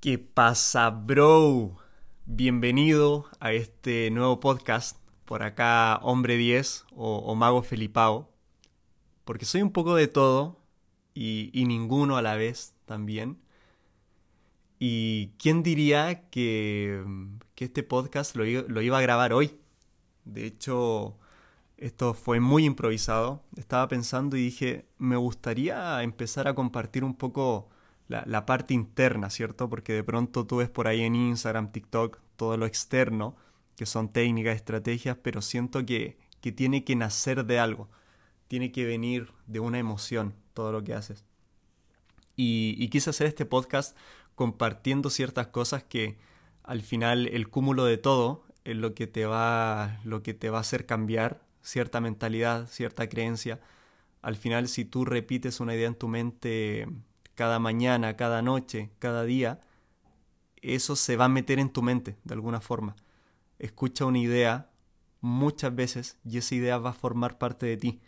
¿Qué pasa, bro? Bienvenido a este nuevo podcast. Por acá, Hombre 10 o, Mago Felipao. Porque soy un poco de todo y, ninguno a la vez también. ¿Y quién diría que, este podcast lo iba a grabar hoy? De hecho, esto fue muy improvisado. Estaba pensando y dije, me gustaría empezar a compartir un poco la, parte interna, ¿cierto? Porque de pronto tú ves por ahí en Instagram, TikTok, todo lo externo, que son técnicas, estrategias, pero siento que, que tiene que nacer de algo, tiene que venir de una emoción todo lo que haces. Y, y quise hacer este podcast compartiendo ciertas cosas que al final el cúmulo de todo es lo que te va, lo que te va a hacer cambiar cierta mentalidad, cierta creencia. Al final, si tú repites una idea en tu mente cada mañana, cada noche, cada día, eso se va a meter en tu mente de alguna forma. Escucha una idea muchas veces y esa idea va a formar parte de ti.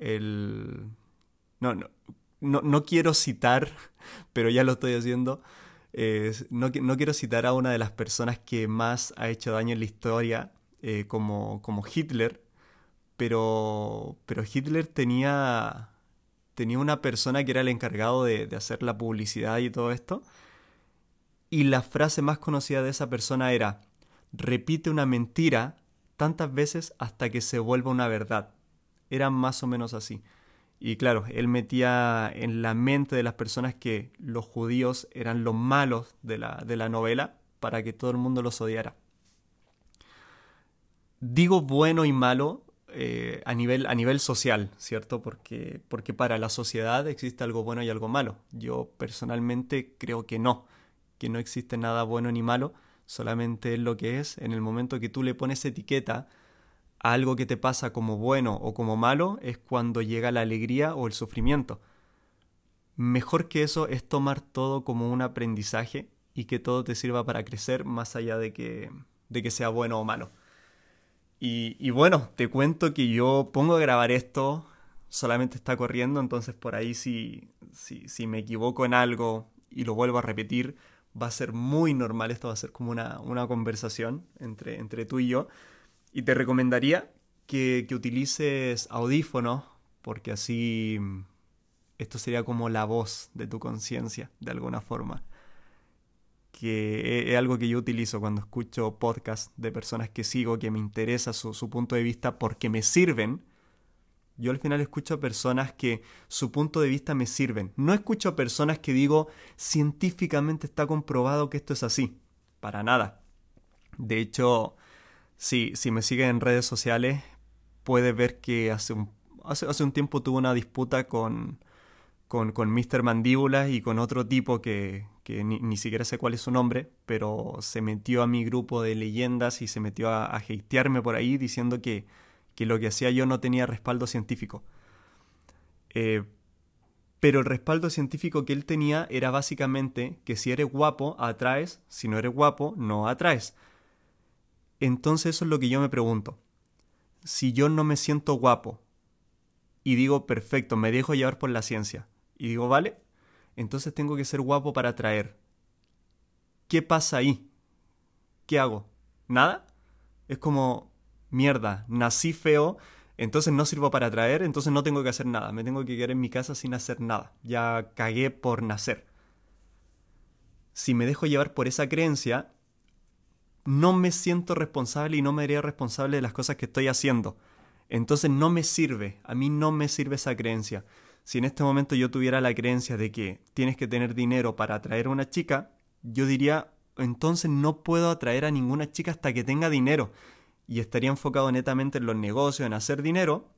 El... No, no, no, quiero citar, pero ya lo estoy haciendo. no, no, quiero citar a una de las personas que más ha hecho daño en la historia, eh, como, como Hitler, pero, pero Hitler tenía tenía una persona que era el encargado de, hacer la publicidad y todo esto. Y la frase más conocida de esa persona era, repite una mentira tantas veces hasta que se vuelva una verdad. Era más o menos así. Y claro, él metía en la mente de las personas que los judíos eran los malos de la, de la novela para que todo el mundo los odiara. Digo bueno y malo eh, a, nivel, a nivel social, ¿cierto? Porque, porque para la sociedad existe algo bueno y algo malo. Yo personalmente creo que no, que no existe nada bueno ni malo, solamente es lo que es. En el momento que tú le pones etiqueta a algo que te pasa como bueno o como malo, es cuando llega la alegría o el sufrimiento. Mejor que eso es tomar todo como un aprendizaje y que todo te sirva para crecer más allá de que, de que sea bueno o malo. Y, bueno, te cuento que yo pongo a grabar esto, solamente está corriendo, entonces por ahí si, si, me equivoco en algo y lo vuelvo a repetir, va a ser muy normal, esto va a ser como una, conversación entre, entre tú y yo. Y te recomendaría que, que utilices audífonos, porque así esto sería como la voz de tu conciencia, de alguna forma que es algo que yo utilizo cuando escucho podcasts de personas que sigo, que me interesa su, punto de vista porque me sirven. Yo al final escucho a personas que su punto de vista me sirven. No escucho a personas que digo científicamente está comprobado que esto es así. Para nada. De hecho, si, si me siguen en redes sociales, puedes ver que hace un, hace, hace un tiempo tuve una disputa con, con, con Mr. Mandíbula y con otro tipo que, que ni, siquiera sé cuál es su nombre, pero se metió a mi grupo de leyendas y se metió a, a hatearme por ahí diciendo que, que, lo que hacía yo no tenía respaldo científico. Eh, pero el respaldo científico que él tenía era básicamente que si eres guapo, atraes, si no eres guapo, no atraes. Entonces eso es lo que yo me pregunto. Si yo no me siento guapo y digo, perfecto, me dejo llevar por la ciencia, y digo, vale, entonces tengo que ser guapo para atraer. ¿Qué pasa ahí? ¿Qué hago? ¿Nada? Es como, mierda, nací feo, entonces no sirvo para atraer, entonces no tengo que hacer nada, me tengo que quedar en mi casa sin hacer nada, ya cagué por nacer. Si me dejo llevar por esa creencia, no me siento responsable y no me haría responsable de las cosas que estoy haciendo. Entonces no me sirve, a mí no me sirve esa creencia si en este momento yo tuviera la creencia de que tienes que tener dinero para atraer a una chica, yo diría, entonces no puedo atraer a ninguna chica hasta que tenga dinero. Y estaría enfocado netamente en los negocios, en hacer dinero,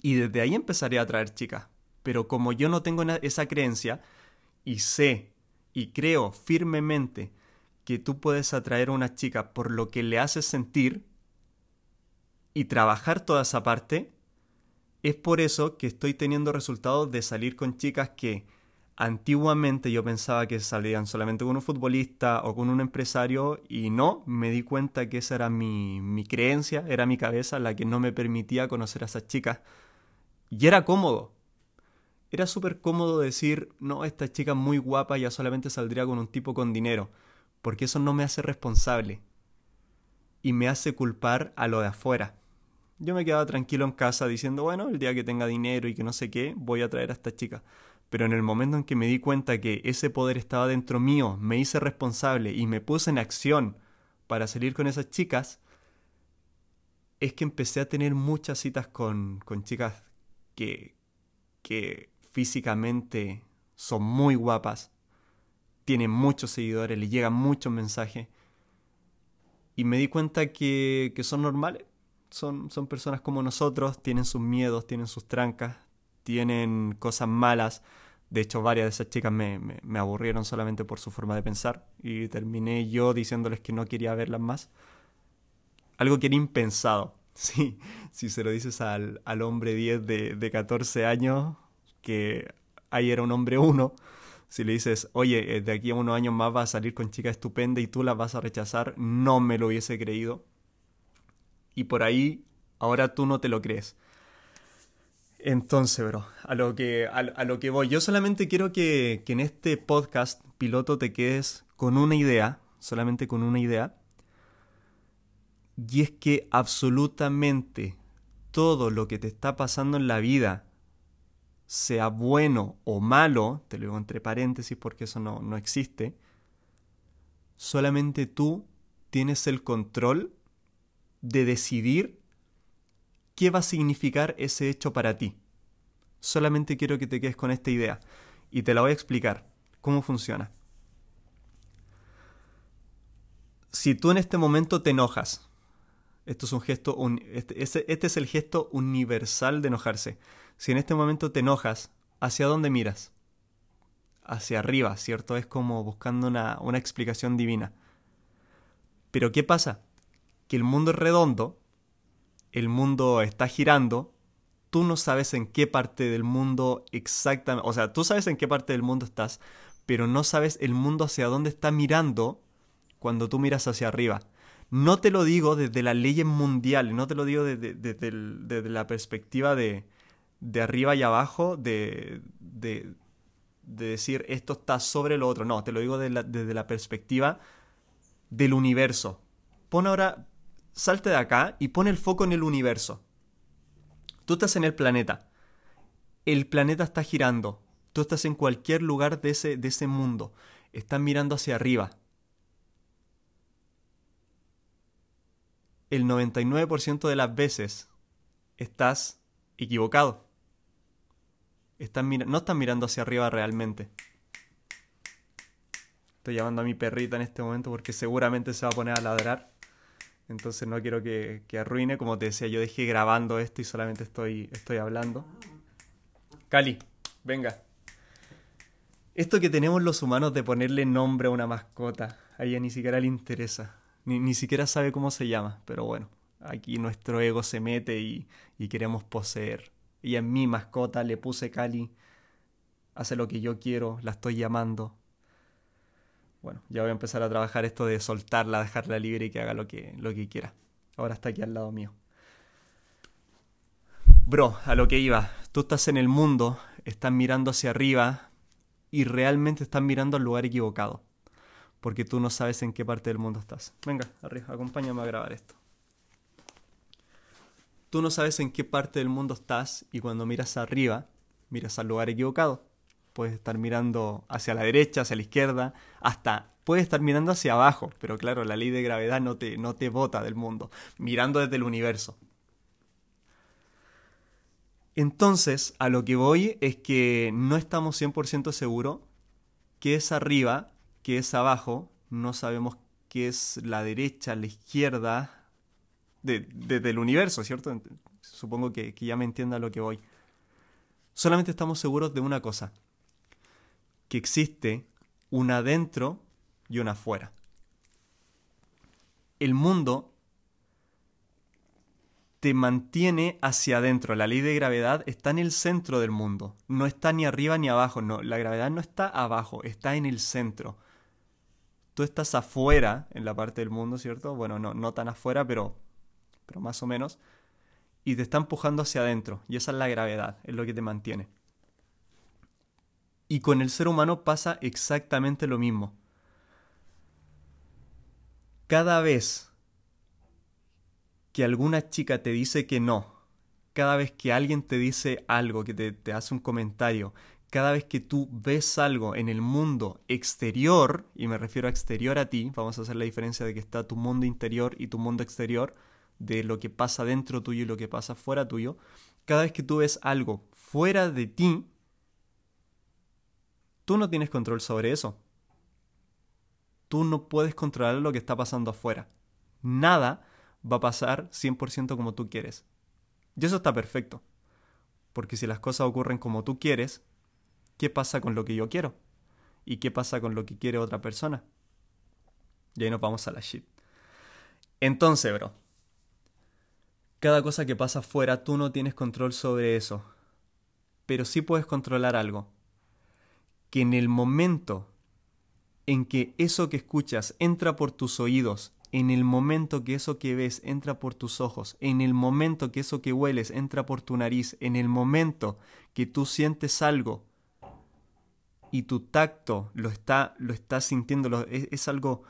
y desde ahí empezaría a atraer chicas. Pero como yo no tengo esa creencia, y sé y creo firmemente que tú puedes atraer a una chica por lo que le haces sentir, y trabajar toda esa parte, es por eso que estoy teniendo resultados de salir con chicas que antiguamente yo pensaba que salían solamente con un futbolista o con un empresario y no, me di cuenta que esa era mi, mi creencia, era mi cabeza la que no me permitía conocer a esas chicas. Y era cómodo. era súper cómodo decir, no, esta chica muy guapa, ya solamente saldría con un tipo con dinero, porque eso no me hace responsable y me hace culpar a lo de afuera. Yo me quedaba tranquilo en casa diciendo, bueno, el día que tenga dinero y que no sé qué, voy a traer a esta chica. Pero en el momento en que me di cuenta que ese poder estaba dentro mío, me hice responsable y me puse en acción para salir con esas chicas, es que empecé a tener muchas citas con, con chicas que, que físicamente son muy guapas, tienen muchos seguidores, le llegan muchos mensajes. Y me di cuenta que, que son normales, son, son personas como nosotros, tienen sus miedos, tienen sus trancas, tienen cosas malas. De hecho, varias de esas chicas me, me, aburrieron solamente por su forma de pensar y terminé yo diciéndoles que no quería verlas más. Algo que era impensado. Sí, si se lo dices al, al hombre 10 de, de 14 años, que ahí era un hombre 1, si le dices, oye, eh, de aquí a unos años más vas a salir con chica estupenda y tú las vas a rechazar, no me lo hubiese creído. Y por ahí, ahora tú no te lo crees. Entonces, bro, a lo que, a, lo que voy, yo solamente quiero que, que en este podcast piloto te quedes con una idea, solamente con una idea, y es que absolutamente todo lo que te está pasando en la vida, sea bueno o malo, te lo digo entre paréntesis porque eso no, no existe, solamente tú tienes el control de decidir qué va a significar ese hecho para ti. Solamente quiero que te quedes con esta idea y te la voy a explicar cómo funciona. Si tú en este momento te enojas, esto es un gesto, este, este es el gesto universal de enojarse. Si en este momento te enojas, ¿hacia dónde miras? Hacia arriba, ¿cierto? Es como buscando una, una explicación divina. Pero ¿qué pasa? Que el mundo es redondo el mundo está girando, tú no sabes en qué parte del mundo exactamente, o sea, tú sabes en qué parte del mundo estás, pero no sabes el mundo hacia dónde está mirando cuando tú miras hacia arriba. No te lo digo desde las leyes mundiales, no te lo digo desde, la perspectiva de, de arriba y abajo, de, de, decir esto está sobre lo otro, no, te lo digo desde la perspectiva del universo. Pon ahora, salte de acá y pone el foco en el universo. Tú estás en el planeta. El planeta está girando. Tú estás en cualquier lugar de ese, de ese mundo. Estás mirando hacia arriba. El 99% de las veces estás equivocado. no estás mirando hacia arriba realmente. Estoy llamando a mi perrita en este momento porque seguramente se va a poner a ladrar. Entonces no quiero que, arruine. Como te decía, yo dejé grabando esto y solamente estoy, estoy hablando. Cali, venga. Esto que tenemos los humanos de ponerle nombre a una mascota, a ella ni siquiera le interesa. Ni, ni siquiera sabe cómo se llama. Pero bueno, aquí nuestro ego se mete y, y queremos poseer. Y en mi mascota le puse Cali. Hace lo que yo quiero, la estoy llamando bueno, ya voy a empezar a trabajar esto de soltarla, dejarla libre y que haga lo que, lo que quiera. Ahora está aquí al lado mío. Bro, a lo que iba, tú estás en el mundo, estás mirando hacia arriba y realmente estás mirando al lugar equivocado. Porque tú no sabes en qué parte del mundo estás. Venga, arriba, acompáñame a grabar esto. Tú no sabes en qué parte del mundo estás y cuando miras arriba, miras al lugar equivocado puedes estar mirando hacia la derecha, hacia la izquierda, hasta puedes estar mirando hacia abajo, pero claro, la ley de gravedad no te, no te bota del mundo, mirando desde el universo. Entonces, a lo que voy es que no estamos 100% seguros qué es arriba, qué es abajo, no sabemos qué es la derecha, la izquierda, desde el universo, ¿cierto? Supongo que, que ya me entienda a lo que voy. Solamente estamos seguros de una cosa, que existe una adentro y una afuera. El mundo te mantiene hacia adentro. La ley de gravedad está en el centro del mundo. No está ni arriba ni abajo. No, la gravedad no está abajo, está en el centro. Tú estás afuera en la parte del mundo, ¿cierto? Bueno, no, tan afuera, pero, pero más o menos. Y te está empujando hacia adentro. Y esa es la gravedad, es lo que te mantiene. Y con el ser humano pasa exactamente lo mismo. Cada vez que alguna chica te dice que no, cada vez que alguien te dice algo, que te, hace un comentario, cada vez que tú ves algo en el mundo exterior, y me refiero a exterior a ti, vamos a hacer la diferencia de que está tu mundo interior y tu mundo exterior, de lo que pasa dentro tuyo y lo que pasa fuera tuyo, cada vez que tú ves algo fuera de ti, tú no tienes control sobre eso. Tú no puedes controlar lo que está pasando afuera. Nada va a pasar 100% como tú quieres. Y eso está perfecto. Porque si las cosas ocurren como tú quieres, ¿qué pasa con lo que yo quiero? ¿Y qué pasa con lo que quiere otra persona? Y ahí nos vamos a la shit. Entonces, bro, cada cosa que pasa afuera tú no tienes control sobre eso. Pero sí puedes controlar algo. Que en el momento en que eso que escuchas entra por tus oídos, en el momento que eso que ves entra por tus ojos, en el momento que eso que hueles entra por tu nariz, en el momento que tú sientes algo y tu tacto lo está, lo está sintiendo, es algo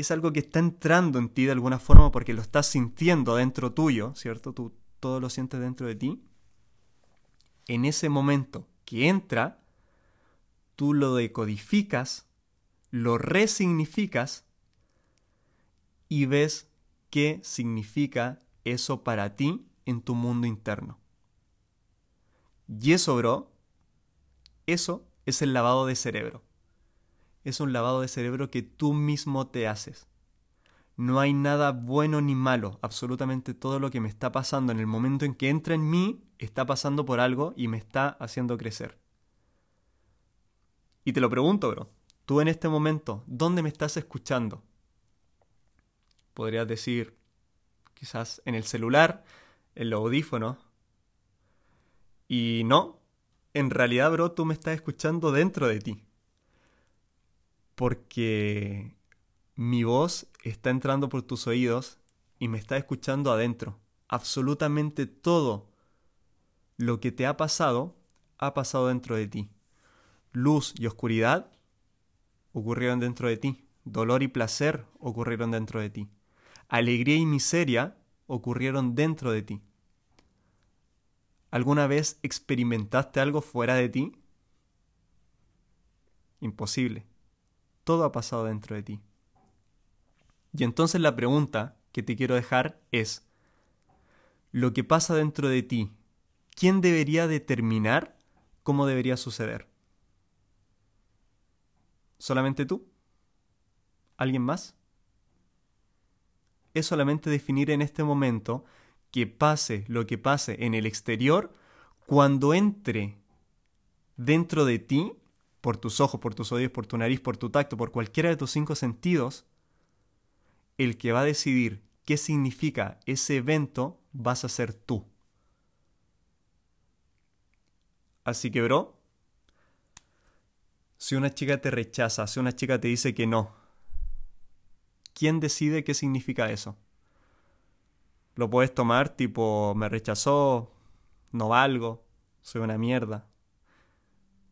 es algo que está entrando en ti de alguna forma porque lo estás sintiendo dentro tuyo, ¿cierto? Tú todo lo sientes dentro de ti. En ese momento que entra, tú lo decodificas, lo resignificas y ves qué significa eso para ti en tu mundo interno. Y eso, bro, eso es el lavado de cerebro es un lavado de cerebro que tú mismo te haces. No hay nada bueno ni malo, absolutamente todo lo que me está pasando en el momento en que entra en mí está pasando por algo y me está haciendo crecer. Y te lo pregunto, bro, tú en este momento, ¿dónde me estás escuchando? Podrías decir, quizás en el celular, en los audífonos. Y no, en realidad, bro, tú me estás escuchando dentro de ti porque mi voz está entrando por tus oídos y me está escuchando adentro. Absolutamente todo lo que te ha pasado ha pasado dentro de ti. Luz y oscuridad ocurrieron dentro de ti. Dolor y placer ocurrieron dentro de ti. Alegría y miseria ocurrieron dentro de ti. ¿Alguna vez experimentaste algo fuera de ti? Imposible todo ha pasado dentro de ti. Y entonces la pregunta que te quiero dejar es, lo que pasa dentro de ti, ¿quién debería determinar cómo debería suceder? ¿Solamente tú? ¿Alguien más? Es solamente definir en este momento que pase lo que pase en el exterior, cuando entre dentro de ti, por tus ojos, por tus oídos, por tu nariz, por tu tacto, por cualquiera de tus cinco sentidos, el que va a decidir qué significa ese evento vas a ser tú. Así que, bro, si una chica te rechaza, si una chica te dice que no, ¿quién decide qué significa eso? Lo puedes tomar tipo, me rechazó, no valgo, soy una mierda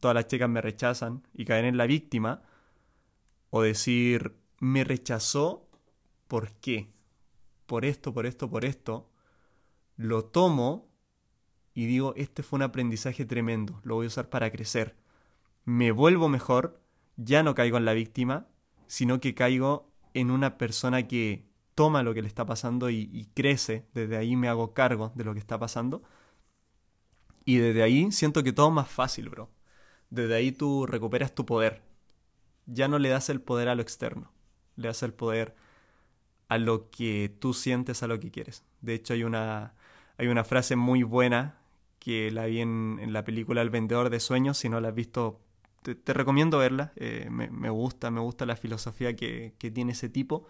todas las chicas me rechazan y caer en la víctima, o decir, me rechazó, ¿por qué? Por esto, por esto, por esto, lo tomo y digo, este fue un aprendizaje tremendo, lo voy a usar para crecer. Me vuelvo mejor, ya no caigo en la víctima, sino que caigo en una persona que toma lo que le está pasando y, crece, desde ahí me hago cargo de lo que está pasando. Y desde ahí siento que todo es más fácil, bro desde ahí tú recuperas tu poder. Ya no le das el poder a lo externo, le das el poder a lo que tú sientes, a lo que quieres. De hecho, hay una, hay una frase muy buena que la vi en, la película El vendedor de sueños. Si no la has visto, te, recomiendo verla. Eh, me, gusta, me gusta la filosofía que, que tiene ese tipo.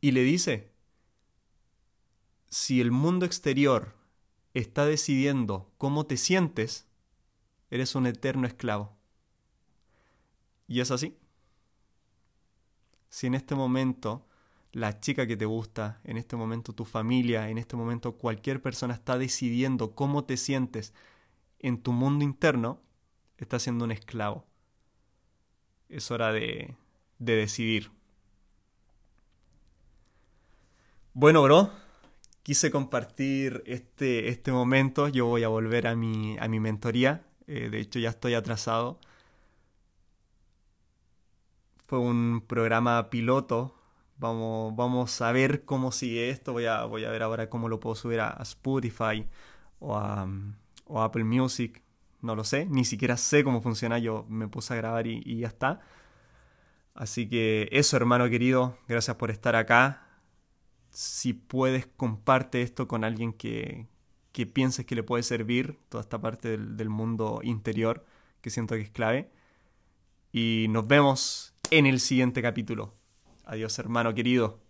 Y le dice, si el mundo exterior está decidiendo cómo te sientes, eres un eterno esclavo. Y es así. Si en este momento la chica que te gusta, en este momento tu familia, en este momento cualquier persona está decidiendo cómo te sientes en tu mundo interno, estás siendo un esclavo. Es hora de, de decidir. Bueno, bro, quise compartir este, este momento. Yo voy a volver a mi, a mi mentoría. Eh, de hecho, ya estoy atrasado. Fue un programa piloto. Vamos, vamos a ver cómo sigue esto. Voy a, voy a ver ahora cómo lo puedo subir a, Spotify o a, o Apple Music. No lo sé. Ni siquiera sé cómo funciona. Yo me puse a grabar y, ya está. Así que eso, hermano querido. Gracias por estar acá. Si puedes, comparte esto con alguien que, que pienses que le puede servir toda esta parte del, del mundo interior que siento que es clave. Y nos vemos en el siguiente capítulo. Adiós hermano querido.